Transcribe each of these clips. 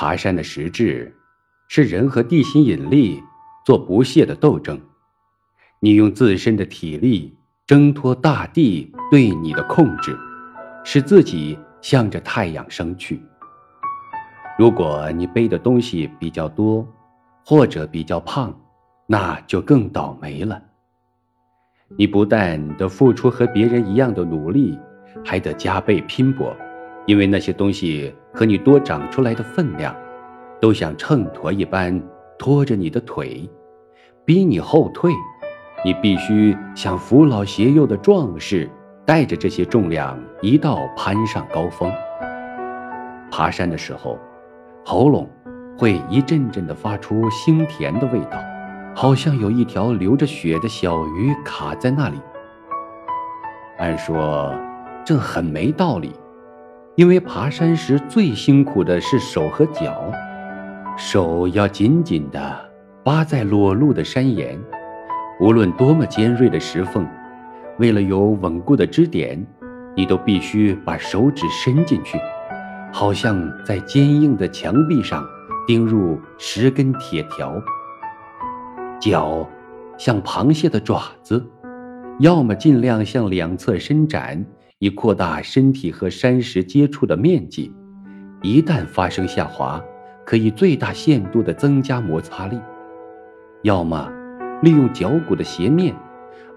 爬山的实质，是人和地心引力做不懈的斗争。你用自身的体力挣脱大地对你的控制，使自己向着太阳升去。如果你背的东西比较多，或者比较胖，那就更倒霉了。你不但得付出和别人一样的努力，还得加倍拼搏，因为那些东西和你多长出来的分量，都像秤砣一般拖着你的腿，逼你后退。你必须像扶老携幼的壮士，带着这些重量一道攀上高峰。爬山的时候。喉咙会一阵阵地发出腥甜的味道，好像有一条流着血的小鱼卡在那里。按说这很没道理，因为爬山时最辛苦的是手和脚，手要紧紧地扒在裸露的山岩，无论多么尖锐的石缝，为了有稳固的支点，你都必须把手指伸进去。好像在坚硬的墙壁上钉入十根铁条。脚像螃蟹的爪子，要么尽量向两侧伸展，以扩大身体和山石接触的面积；一旦发生下滑，可以最大限度地增加摩擦力；要么利用脚骨的斜面，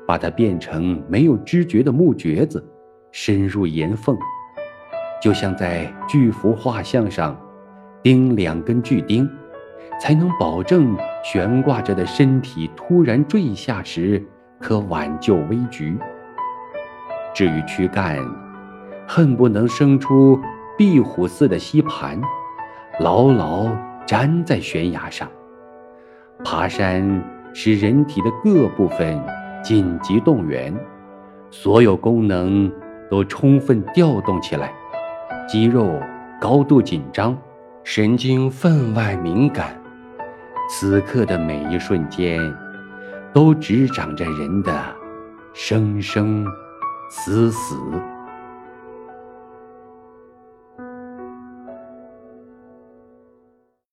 把它变成没有知觉的木橛子，深入岩缝。就像在巨幅画像上钉两根巨钉，才能保证悬挂着的身体突然坠下时可挽救危局。至于躯干，恨不能生出壁虎似的吸盘，牢牢粘在悬崖上。爬山使人体的各部分紧急动员，所有功能都充分调动起来。肌肉高度紧张，神经分外敏感。此刻的每一瞬间，都执掌着人的生生死死。